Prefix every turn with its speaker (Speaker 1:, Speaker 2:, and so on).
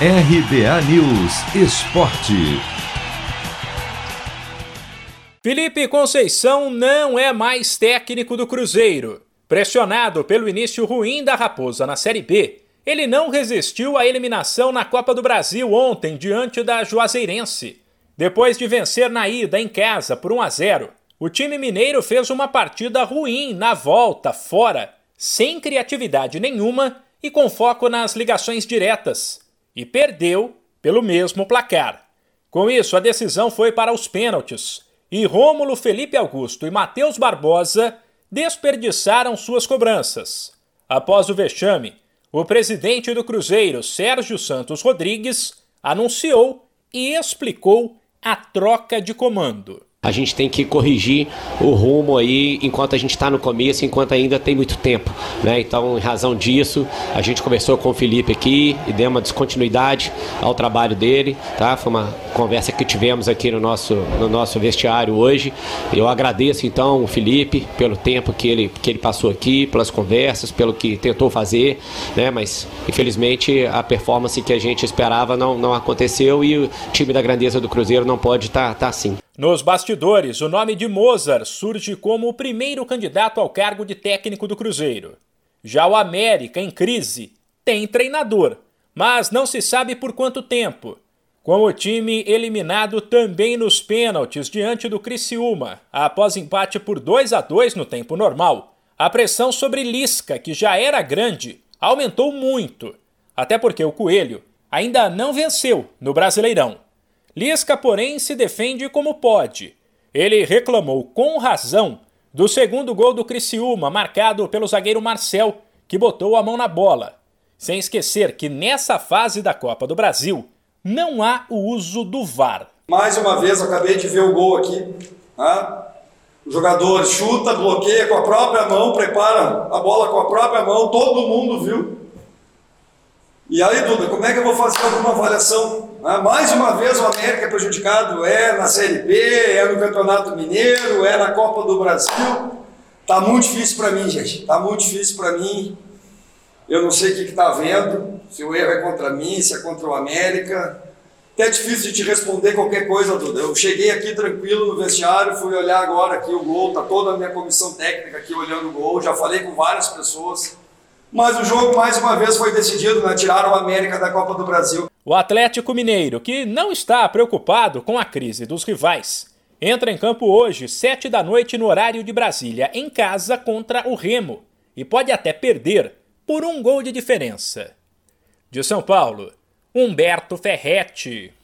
Speaker 1: RBA News Esporte.
Speaker 2: Felipe Conceição não é mais técnico do Cruzeiro. Pressionado pelo início ruim da Raposa na Série B, ele não resistiu à eliminação na Copa do Brasil ontem diante da Juazeirense. Depois de vencer na ida em casa por 1 a 0, o time mineiro fez uma partida ruim na volta, fora, sem criatividade nenhuma e com foco nas ligações diretas e perdeu pelo mesmo placar. Com isso, a decisão foi para os pênaltis e Rômulo Felipe Augusto e Matheus Barbosa desperdiçaram suas cobranças. Após o vexame, o presidente do Cruzeiro, Sérgio Santos Rodrigues, anunciou e explicou a troca de comando
Speaker 3: a gente tem que corrigir o rumo aí enquanto a gente está no começo, enquanto ainda tem muito tempo. Né? Então, em razão disso, a gente conversou com o Felipe aqui e deu uma descontinuidade ao trabalho dele. Tá? Foi uma conversa que tivemos aqui no nosso, no nosso vestiário hoje. Eu agradeço então o Felipe pelo tempo que ele, que ele passou aqui, pelas conversas, pelo que tentou fazer, né? mas infelizmente a performance que a gente esperava não, não aconteceu e o time da grandeza do Cruzeiro não pode estar tá, tá assim.
Speaker 2: Nos bastidores, o nome de Mozart surge como o primeiro candidato ao cargo de técnico do Cruzeiro. Já o América, em crise, tem treinador, mas não se sabe por quanto tempo. Com o time eliminado também nos pênaltis diante do Criciúma, após empate por 2 a 2 no tempo normal, a pressão sobre Lisca, que já era grande, aumentou muito, até porque o Coelho ainda não venceu no Brasileirão. Lisca, porém, se defende como pode. Ele reclamou com razão do segundo gol do Criciúma, marcado pelo zagueiro Marcel, que botou a mão na bola. Sem esquecer que nessa fase da Copa do Brasil não há o uso do VAR.
Speaker 4: Mais uma vez, acabei de ver o gol aqui. Né? O jogador chuta, bloqueia com a própria mão, prepara a bola com a própria mão, todo mundo viu. E aí, Duda, como é que eu vou fazer alguma avaliação? Ah, mais uma vez o América é prejudicado, é na Série B, é no Campeonato Mineiro, é na Copa do Brasil. Tá muito difícil para mim, gente. Tá muito difícil para mim. Eu não sei o que está vendo, se o erro é contra mim, se é contra o América. Até é difícil de te responder qualquer coisa, Duda. Eu cheguei aqui tranquilo no vestiário, fui olhar agora aqui o gol, tá toda a minha comissão técnica aqui olhando o gol, já falei com várias pessoas. Mas o jogo, mais uma vez, foi decidido, né? Tiraram o América da Copa do Brasil.
Speaker 2: O Atlético Mineiro, que não está preocupado com a crise dos rivais, entra em campo hoje, sete da noite, no horário de Brasília, em casa contra o Remo, e pode até perder por um gol de diferença. De São Paulo, Humberto Ferretti.